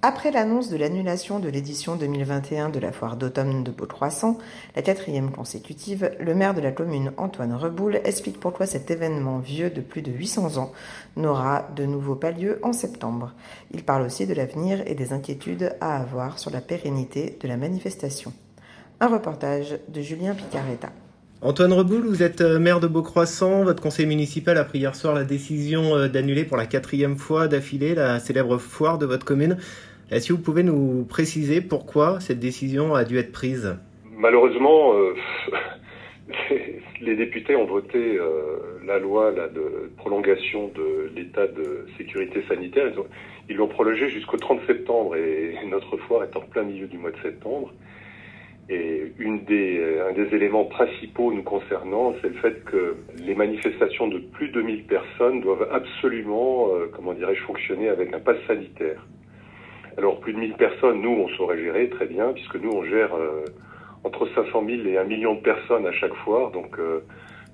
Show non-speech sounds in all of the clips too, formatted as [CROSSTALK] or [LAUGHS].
Après l'annonce de l'annulation de l'édition 2021 de la foire d'automne de Beau-Croissant, la quatrième consécutive, le maire de la commune, Antoine Reboul, explique pourquoi cet événement vieux de plus de 800 ans n'aura de nouveau pas lieu en septembre. Il parle aussi de l'avenir et des inquiétudes à avoir sur la pérennité de la manifestation. Un reportage de Julien Picaretta. Antoine Reboul, vous êtes euh, maire de Beaucroissant. Votre conseil municipal a pris hier soir la décision euh, d'annuler pour la quatrième fois d'affilée la célèbre foire de votre commune. Est-ce que vous pouvez nous préciser pourquoi cette décision a dû être prise? Malheureusement, euh, [LAUGHS] les députés ont voté la loi de prolongation de l'état de sécurité sanitaire. Ils l'ont prolongé jusqu'au 30 septembre et notre foire est en plein milieu du mois de septembre. Et une des, un des éléments principaux nous concernant, c'est le fait que les manifestations de plus de 1000 personnes doivent absolument, euh, comment dirais-je, fonctionner avec un pass sanitaire. Alors plus de 1000 personnes, nous, on saurait gérer très bien, puisque nous, on gère euh, entre 500 000 et 1 million de personnes à chaque fois. Donc euh,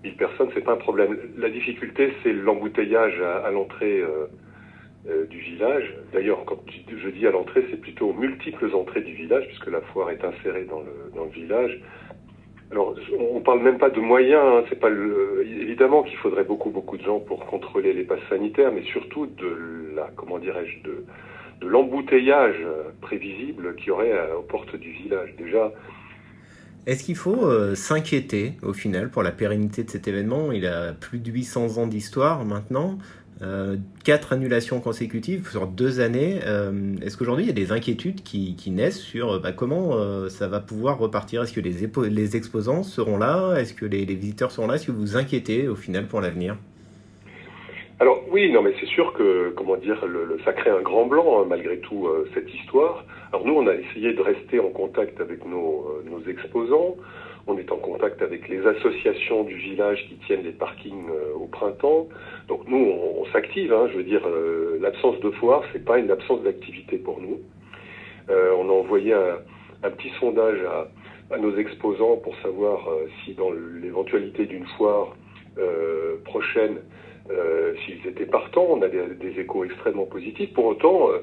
1000 personnes, c'est pas un problème. La difficulté, c'est l'embouteillage à, à l'entrée euh, euh, D'ailleurs, quand je dis à l'entrée, c'est plutôt aux multiples entrées du village, puisque la foire est insérée dans le, village. Alors, on parle même pas de moyens. Hein, c'est pas évidemment qu'il faudrait beaucoup beaucoup de gens pour contrôler les passes sanitaires, mais surtout de la, comment dirais-je, de l'embouteillage prévisible qu'il y aurait aux portes du village. Déjà. Est-ce qu'il faut euh, s'inquiéter au final pour la pérennité de cet événement? Il a plus de 800 ans d'histoire maintenant, euh, quatre annulations consécutives sur deux années. Euh, Est-ce qu'aujourd'hui il y a des inquiétudes qui, naissent sur bah, comment euh, ça va pouvoir repartir? Est-ce que les, exposants seront là? Est-ce que les, visiteurs seront là? Est-ce que vous vous inquiétez au final pour l'avenir? Alors oui, non, mais c'est sûr que, comment dire, ça crée un grand blanc hein, malgré tout euh, cette histoire. Alors nous, on a essayé de rester en contact avec nos, euh, exposants. On est en contact avec les associations du village qui tiennent les parkings euh, au printemps. Donc nous, on, s'active. Hein, je veux dire, l'absence de foire, c'est pas une absence d'activité pour nous. on a envoyé un, petit sondage à, nos exposants pour savoir si, dans l'éventualité d'une foire prochaine, euh, s'ils étaient partants, on a des, des, échos extrêmement positifs. Pour autant, euh,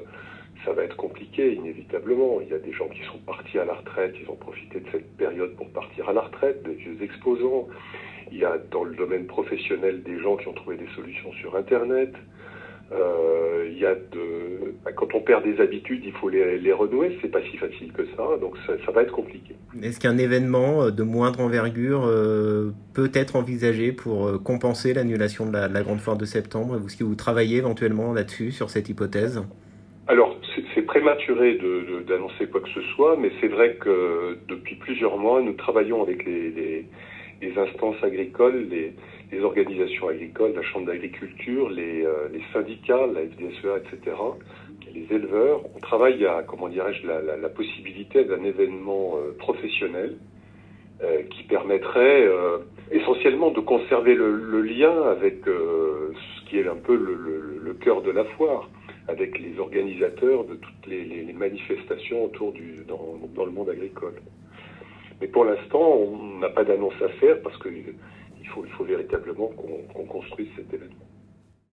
ça va être compliqué, inévitablement. Il y a des gens qui sont partis à la retraite, ils ont profité de cette période pour partir à la retraite, des vieux exposants. Il y a dans le domaine professionnel des gens qui ont trouvé des solutions sur Internet. Euh, il y a de, bah, quand on perd des habitudes, il faut les, les renouer. C'est pas si facile que ça, donc ça, ça va être compliqué. Est-ce qu'un événement de moindre envergure euh, peut être envisagé pour euh, compenser l'annulation de la, de la, grande foire de septembre? Est-ce que vous travaillez éventuellement là-dessus, sur cette hypothèse? Alors, c'est prématuré d'annoncer de, quoi que ce soit, mais c'est vrai que depuis plusieurs mois, nous travaillons avec les, les, les instances agricoles, les, organisations agricoles, la Chambre d'agriculture, les, euh, syndicats, la FDSEA, etc., les éleveurs. On travaille à, comment dirais-je, la, possibilité d'un événement euh, professionnel euh, qui permettrait essentiellement de conserver le, lien avec ce qui est un peu le, le, le, cœur de la foire, avec les organisateurs de toutes les, manifestations autour du dans, le monde agricole. Pour l'instant, on n'a pas d'annonce à faire parce que il faut, véritablement qu'on qu construise cet événement.